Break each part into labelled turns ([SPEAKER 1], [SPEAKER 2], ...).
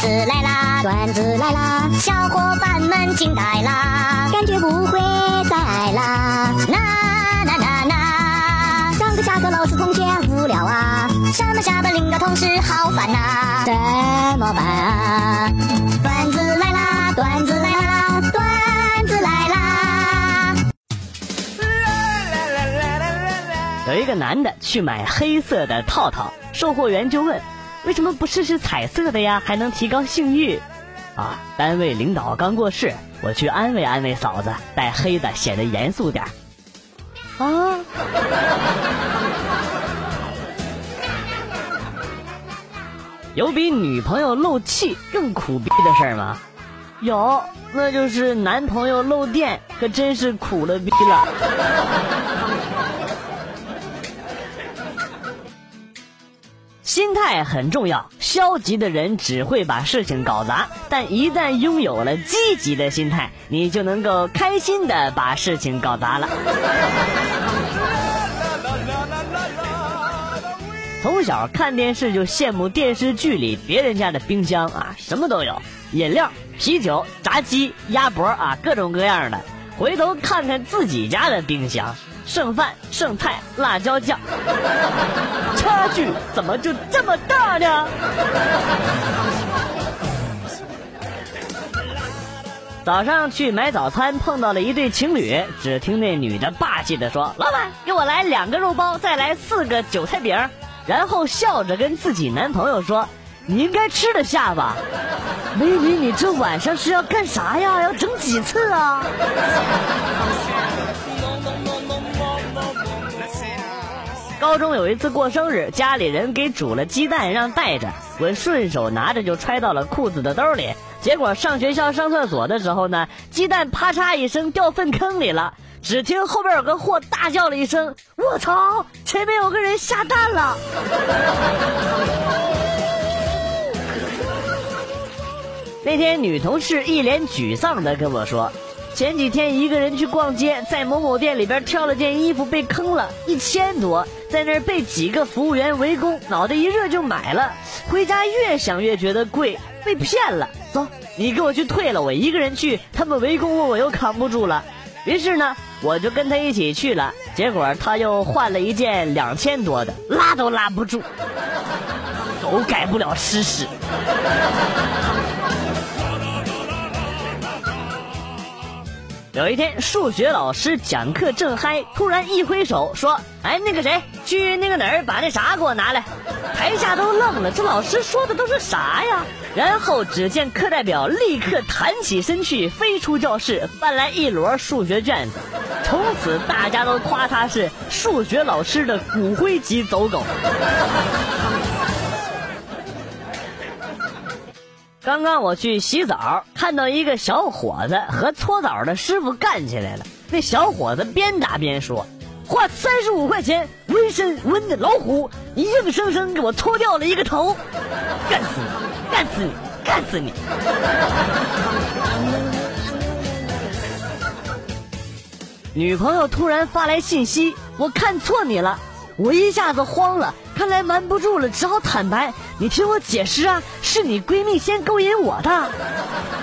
[SPEAKER 1] 子来啦，段子来啦，小伙伴们惊呆啦，感觉不会再爱啦。啦啦啦啦，上课下课老师同学无聊啊，上班下班领导同事好烦呐，怎么办啊？段子来啦，段子来啦，段子来啦。
[SPEAKER 2] 有一个男的去买黑色的套套，售货员就问：“为什么不试试彩色的呀？还能提高性欲。”啊，单位领导刚过世，我去安慰安慰嫂子，戴黑的显得严肃点儿。啊。有比女朋友漏气更苦逼的事儿吗？有，那就是男朋友漏电，可真是苦了逼了。心态很重要，消极的人只会把事情搞砸，但一旦拥有了积极的心态，你就能够开心的把事情搞砸了。从小看电视就羡慕电视剧里别人家的冰箱啊，什么都有，饮料、啤酒、炸鸡、鸭脖啊，各种各样的。回头看看自己家的冰箱，剩饭、剩菜、辣椒酱，差距怎么就这么大呢？早上去买早餐，碰到了一对情侣，只听那女的霸气的说：“老板，给我来两个肉包，再来四个韭菜饼。”然后笑着跟自己男朋友说：“你应该吃得下吧？美女，你这晚上是要干啥呀？要整几次啊？” 高中有一次过生日，家里人给煮了鸡蛋让带着，我顺手拿着就揣到了裤子的兜里。结果上学校上厕所的时候呢，鸡蛋啪嚓一声掉粪坑里了。只听后边有个货大叫了一声：“我操！前面有个人下蛋了！”那天女同事一脸沮丧的跟我说：“前几天一个人去逛街，在某某店里边挑了件衣服被坑了，一千多，在那儿被几个服务员围攻，脑袋一热就买了。回家越想越觉得贵，被骗了。走，你给我去退了，我一个人去，他们围攻我，我又扛不住了。于是呢。”我就跟他一起去了，结果他又换了一件两千多的，拉都拉不住，狗改不了吃屎。有一天，数学老师讲课正嗨，突然一挥手说：“哎，那个谁，去那个哪儿把那啥给我拿来。”台下都愣了，这老师说的都是啥呀？然后只见课代表立刻弹起身去，飞出教室，搬来一摞数学卷子。从此大家都夸他是数学老师的骨灰级走狗。刚刚我去洗澡，看到一个小伙子和搓澡的师傅干起来了。那小伙子边打边说：“花三十五块钱纹身纹的老虎，你硬生生给我搓掉了一个头，干死你，干死你，干死你！”女朋友突然发来信息，我看错你了，我一下子慌了。看来瞒不住了，只好坦白。你听我解释啊，是你闺蜜先勾引我的。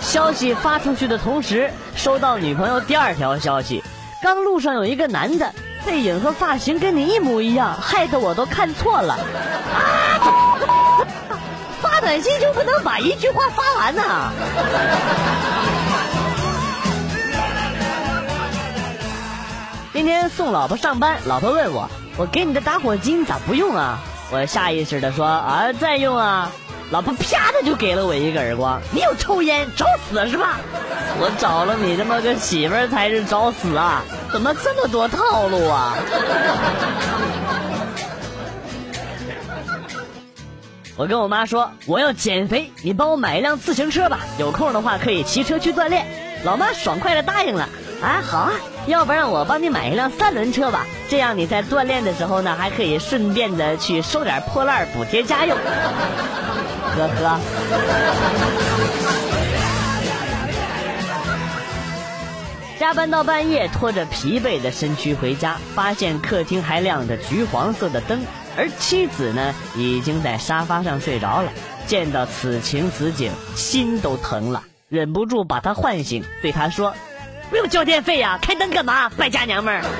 [SPEAKER 2] 消息发出去的同时，收到女朋友第二条消息：刚路上有一个男的，背影和发型跟你一模一样，害得我都看错了。啊！发短信就不能把一句话发完呐？今天送老婆上班，老婆问我。我给你的打火机你咋不用啊？我下意识的说啊，再用啊！老婆啪的就给了我一个耳光。你有抽烟找死是吧？我找了你这么个媳妇儿才是找死啊！怎么这么多套路啊？我跟我妈说我要减肥，你帮我买一辆自行车吧，有空的话可以骑车去锻炼。老妈爽快的答应了。啊，好啊，要不然我帮你买一辆三轮车吧，这样你在锻炼的时候呢，还可以顺便的去收点破烂补贴家用。呵呵。加班到半夜，拖着疲惫的身躯回家，发现客厅还亮着橘黄色的灯，而妻子呢，已经在沙发上睡着了。见到此情此景，心都疼了，忍不住把他唤醒，对他说：“不用交电费呀，开灯干嘛？败家娘们儿！”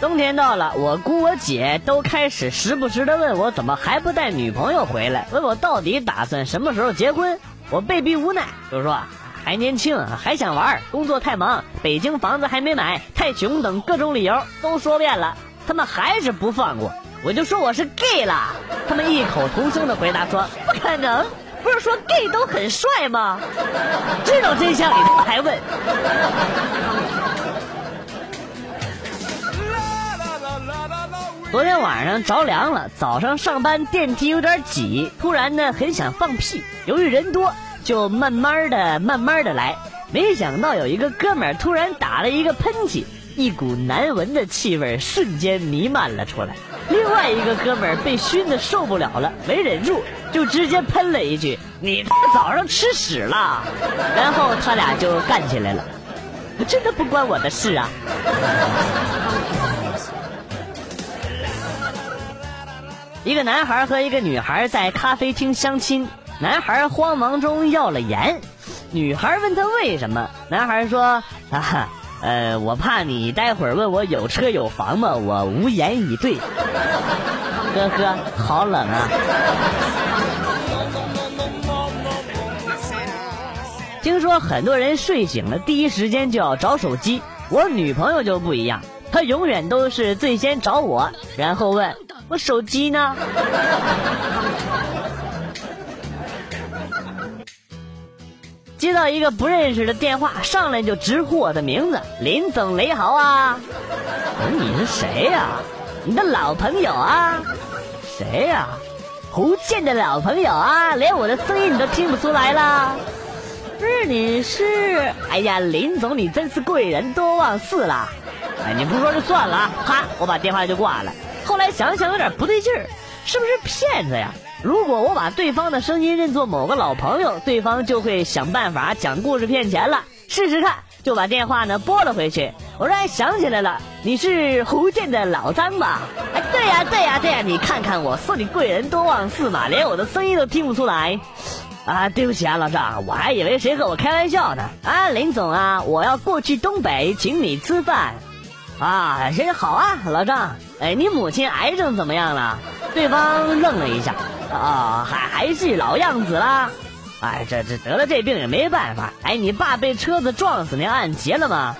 [SPEAKER 2] 冬天到了，我姑我姐都开始时不时的问我怎么还不带女朋友回来，问我到底打算什么时候结婚。我被逼无奈，就说还年轻，还想玩，工作太忙，北京房子还没买，太穷等各种理由都说遍了，他们还是不放过。我就说我是 gay 了，他们异口同声的回答说 不可能，不是说 gay 都很帅吗？知道真相你还问？昨天晚上着凉了，早上上班电梯有点挤，突然呢很想放屁，由于人多，就慢慢的、慢慢的来。没想到有一个哥们儿突然打了一个喷嚏，一股难闻的气味瞬间弥漫了出来。另外一个哥们儿被熏的受不了了，没忍住，就直接喷了一句：“你早上吃屎了！”然后他俩就干起来了。真的不关我的事啊。一个男孩和一个女孩在咖啡厅相亲，男孩慌忙中要了盐，女孩问他为什么，男孩说：“啊，呃，我怕你待会儿问我有车有房吗？我无言以对。”呵呵，好冷啊！听说很多人睡醒了第一时间就要找手机，我女朋友就不一样，她永远都是最先找我，然后问。我手机呢？接到一个不认识的电话，上来就直呼我的名字：“林总，雷好啊！”我说：“你是谁呀？你的老朋友啊？谁呀？胡建的老朋友啊？连我的声音你都听不出来了？不是你是？哎呀，林总，你真是贵人多忘事了。哎，你不说就算了啊！啪，我把电话就挂了。后来想想有点不对劲儿，是不是骗子呀？如果我把对方的声音认作某个老朋友，对方就会想办法讲故事骗钱了。试试看，就把电话呢拨了回去。我说，哎，想起来了，你是福建的老张吧？哎，对呀，对呀，对呀，你看看我说你贵人多忘事嘛，连我的声音都听不出来。啊，对不起啊，老张，我还以为谁和我开玩笑呢。啊，林总啊，我要过去东北请你吃饭。啊，行好啊，老张。哎，你母亲癌症怎么样了？对方愣了一下，啊，还还是老样子啦。哎，这这得了这病也没办法。哎，你爸被车子撞死，那案结了吗？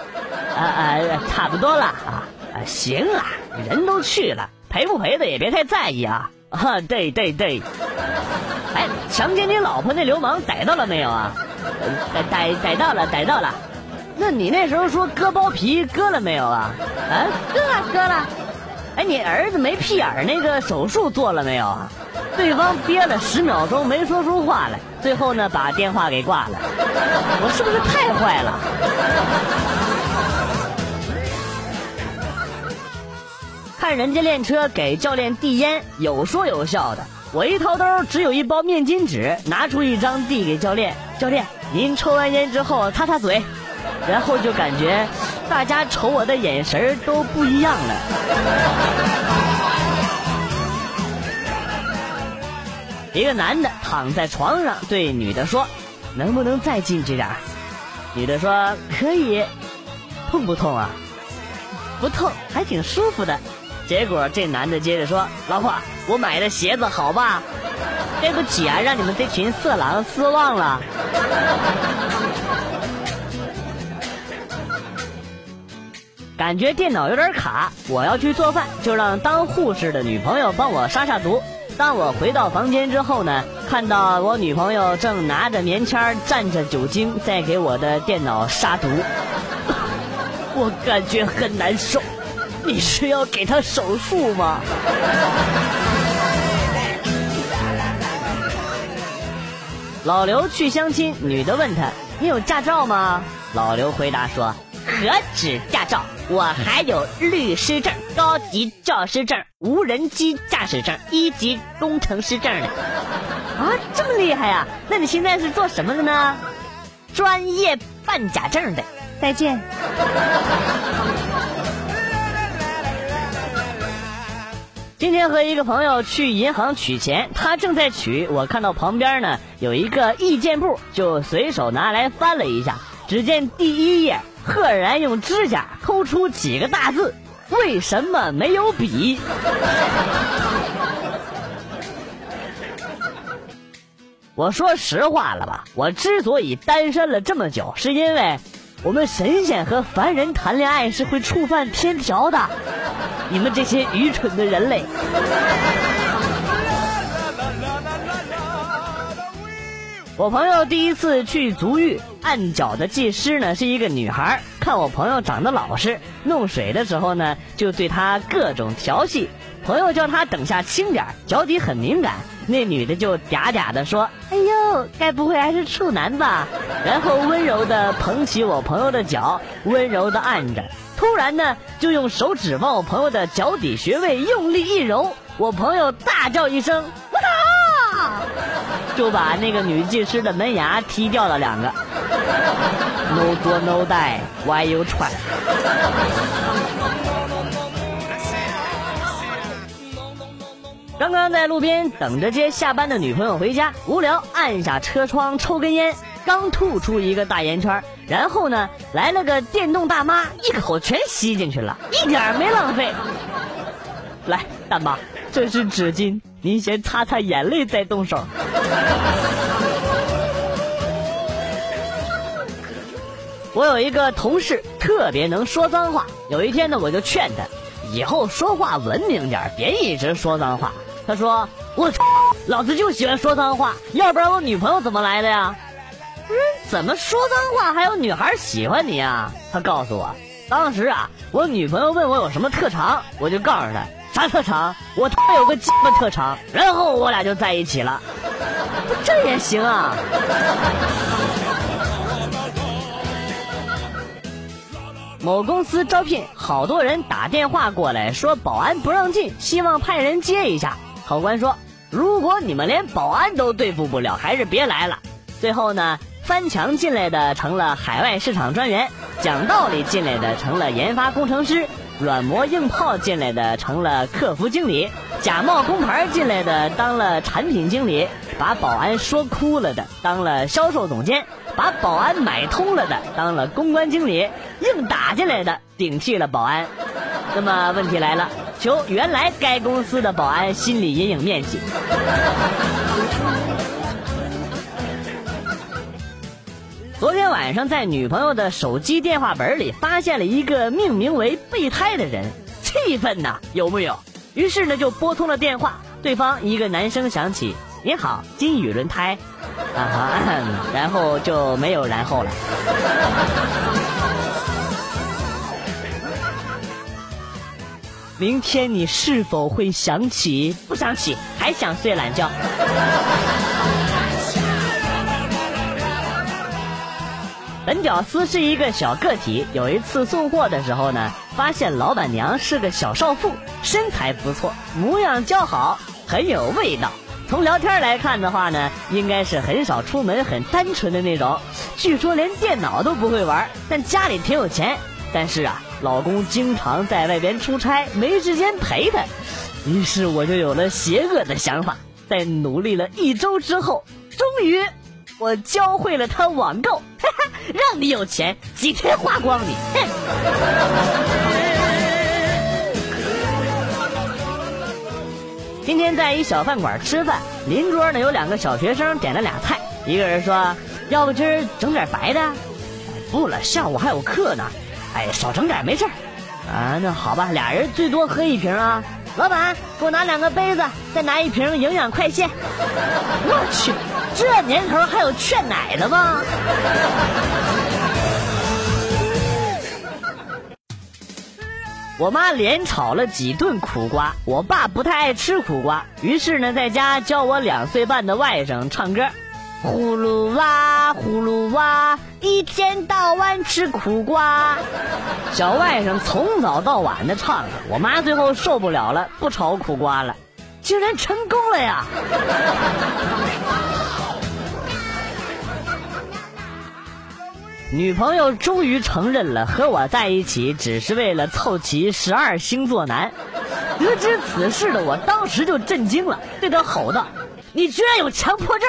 [SPEAKER 2] 啊啊，差不多了啊。行啊，人都去了，赔不赔的也别太在意啊。啊，对对对。哎，强奸你老婆那流氓逮到了没有啊？逮逮逮到了，逮到了。那你那时候说割包皮割了没有啊？啊，割了割了。哎，你儿子没屁眼那个手术做了没有啊？对方憋了十秒钟没说出话来，最后呢把电话给挂了。我是不是太坏了？看人家练车给教练递烟，有说有笑的。我一掏兜只有一包面巾纸，拿出一张递给教练。教练，您抽完烟之后擦擦嘴。然后就感觉大家瞅我的眼神都不一样了。一个男的躺在床上对女的说：“能不能再进去点？”女的说：“可以。”痛不痛啊？不痛，还挺舒服的。结果这男的接着说：“老婆，我买的鞋子好吧？对不起啊，让你们这群色狼失望了。”感觉电脑有点卡，我要去做饭，就让当护士的女朋友帮我杀杀毒。当我回到房间之后呢，看到我女朋友正拿着棉签蘸着酒精在给我的电脑杀毒，我感觉很难受。你是要给她手术吗？老刘去相亲，女的问他：“你有驾照吗？”老刘回答说。何止驾照，我还有律师证、高级教师证、无人机驾驶证、一级工程师证呢。啊，这么厉害呀？那你现在是做什么的呢？专业办假证的。再见。今天和一个朋友去银行取钱，他正在取，我看到旁边呢有一个意见簿，就随手拿来翻了一下。只见第一页赫然用指甲抠出几个大字：“为什么没有笔？”我说实话了吧，我之所以单身了这么久，是因为我们神仙和凡人谈恋爱是会触犯天条的。你们这些愚蠢的人类！我朋友第一次去足浴，按脚的技师呢是一个女孩。看我朋友长得老实，弄水的时候呢就对他各种调戏。朋友叫她等下轻点，脚底很敏感。那女的就嗲嗲的说：“哎呦，该不会还是处男吧？”然后温柔的捧起我朋友的脚，温柔的按着。突然呢，就用手指往我朋友的脚底穴位用力一揉，我朋友大叫一声：“！”就把那个女技师的门牙踢掉了两个。No 作 No die，Why you try？刚刚在路边等着接下班的女朋友回家，无聊按下车窗抽根烟。刚吐出一个大烟圈，然后呢，来了个电动大妈，一口全吸进去了，一点没浪费。来，大妈，这是纸巾，您先擦擦眼泪再动手。我有一个同事特别能说脏话，有一天呢，我就劝他，以后说话文明点，别一直说脏话。他说：“我操，老子就喜欢说脏话，要不然我女朋友怎么来的呀？”嗯，怎么说脏话还有女孩喜欢你啊？他告诉我，当时啊，我女朋友问我有什么特长，我就告诉她啥特长，我他妈有个鸡巴特长，然后我俩就在一起了。这也行啊？某公司招聘，好多人打电话过来说保安不让进，希望派人接一下。考官说，如果你们连保安都对付不了，还是别来了。最后呢？翻墙进来的成了海外市场专员，讲道理进来的成了研发工程师，软磨硬泡进来的成了客服经理，假冒工牌进来的当了产品经理，把保安说哭了的当了销售总监，把保安买通了的当了公关经理，硬打进来的顶替了保安。那么问题来了，求原来该公司的保安心理阴影面积。昨天晚上在女朋友的手机电话本里发现了一个命名为“备胎”的人，气愤呐，有木有？于是呢就拨通了电话，对方一个男生响起：“你好，金宇轮胎。”啊哈，然后就没有然后了。明天你是否会想起？不想起，还想睡懒觉？本屌丝是一个小个体，有一次送货的时候呢，发现老板娘是个小少妇，身材不错，模样姣好，很有味道。从聊天来看的话呢，应该是很少出门，很单纯的那种。据说连电脑都不会玩，但家里挺有钱。但是啊，老公经常在外边出差，没时间陪她。于是我就有了邪恶的想法，在努力了一周之后，终于。我教会了他网购，哈哈，让你有钱，几天花光你。今天在一小饭馆吃饭，邻桌呢有两个小学生点了俩菜，一个人说：“要不今儿整点白的？”不了，下午还有课呢。哎，少整点没事啊，那好吧，俩人最多喝一瓶啊。老板，给我拿两个杯子，再拿一瓶营养快线。我去，这年头还有劝奶的吗？我妈连炒了几顿苦瓜，我爸不太爱吃苦瓜，于是呢，在家教我两岁半的外甥唱歌。呼噜哇，呼噜哇，一天到晚吃苦瓜。小外甥从早到晚的唱，我妈最后受不了了，不炒苦瓜了，竟然成功了呀！女朋友终于承认了，和我在一起只是为了凑齐十二星座男。得知此事的我当时就震惊了，对他吼道：“你居然有强迫症！”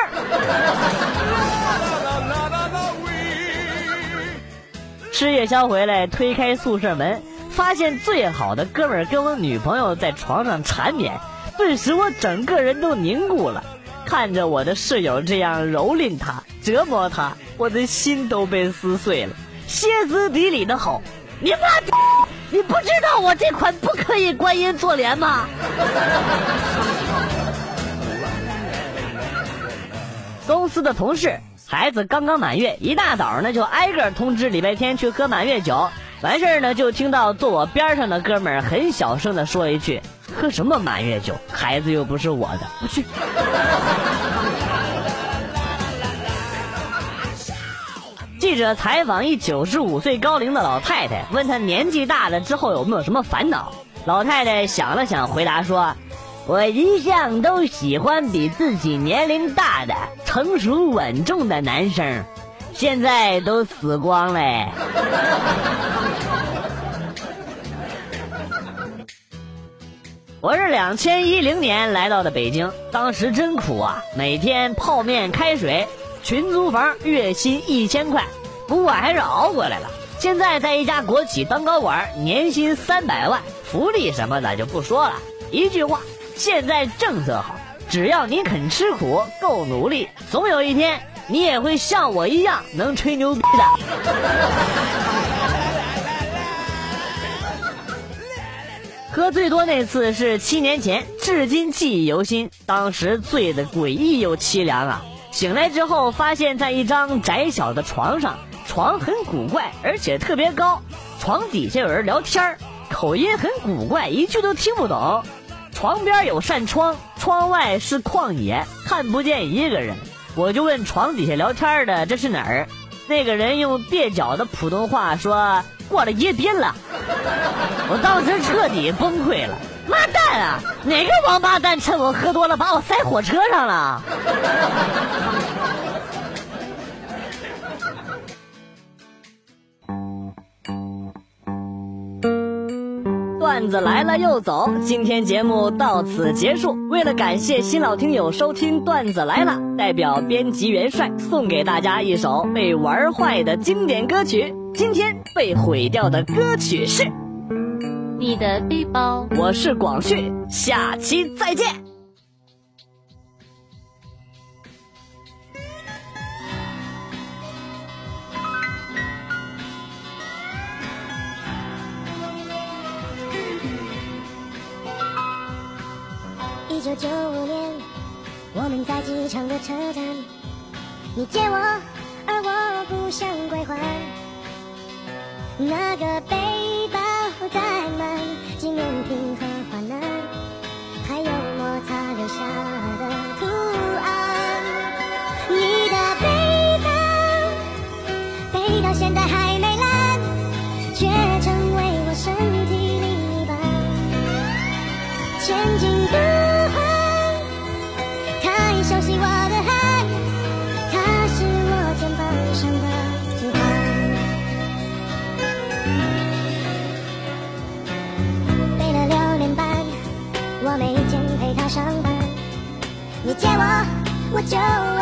[SPEAKER 2] 吃夜宵回来，推开宿舍门，发现最好的哥们跟我女朋友在床上缠绵，顿时我整个人都凝固了。看着我的室友这样蹂躏他、折磨他，我的心都被撕碎了，歇斯底里的吼：“你妈逼！你不知道我这款不可以观音坐莲吗？”公司的同事。孩子刚刚满月，一大早呢就挨个通知礼拜天去喝满月酒。完事儿呢，就听到坐我边上的哥们儿很小声的说一句：“喝什么满月酒？孩子又不是我的，不去。”记者采访一九十五岁高龄的老太太，问她年纪大了之后有没有什么烦恼。老太太想了想，回答说。我一向都喜欢比自己年龄大的、成熟稳重的男生，现在都死光嘞。我是两千一零年来到的北京，当时真苦啊，每天泡面、开水，群租房，月薪一千块，不过还是熬过来了。现在在一家国企当高管，年薪三百万，福利什么的就不说了，一句话。现在政策好，只要你肯吃苦、够努力，总有一天你也会像我一样能吹牛逼的。喝最多那次是七年前，至今记忆犹新。当时醉得诡异又凄凉啊！醒来之后，发现在一张窄小的床上，床很古怪，而且特别高，床底下有人聊天口音很古怪，一句都听不懂。床边有扇窗，窗外是旷野，看不见一个人。我就问床底下聊天的这是哪儿？那个人用蹩脚的普通话说过了夜店了。我当时彻底崩溃了，妈蛋啊！哪个王八蛋趁我喝多了把我塞火车上了？段子来了又走，今天节目到此结束。为了感谢新老听友收听段子来了，代表编辑元帅送给大家一首被玩坏的经典歌曲。今天被毁掉的歌曲是《
[SPEAKER 3] 你的背包》。
[SPEAKER 2] 我是广旭，下期再见。
[SPEAKER 1] 一九九五年，我们在机场的车站，你借我，而我不想归还。那个背包载满纪念品和患难，还有摩擦留下的图案。你的背包背到现在还没烂，却成你借我，我就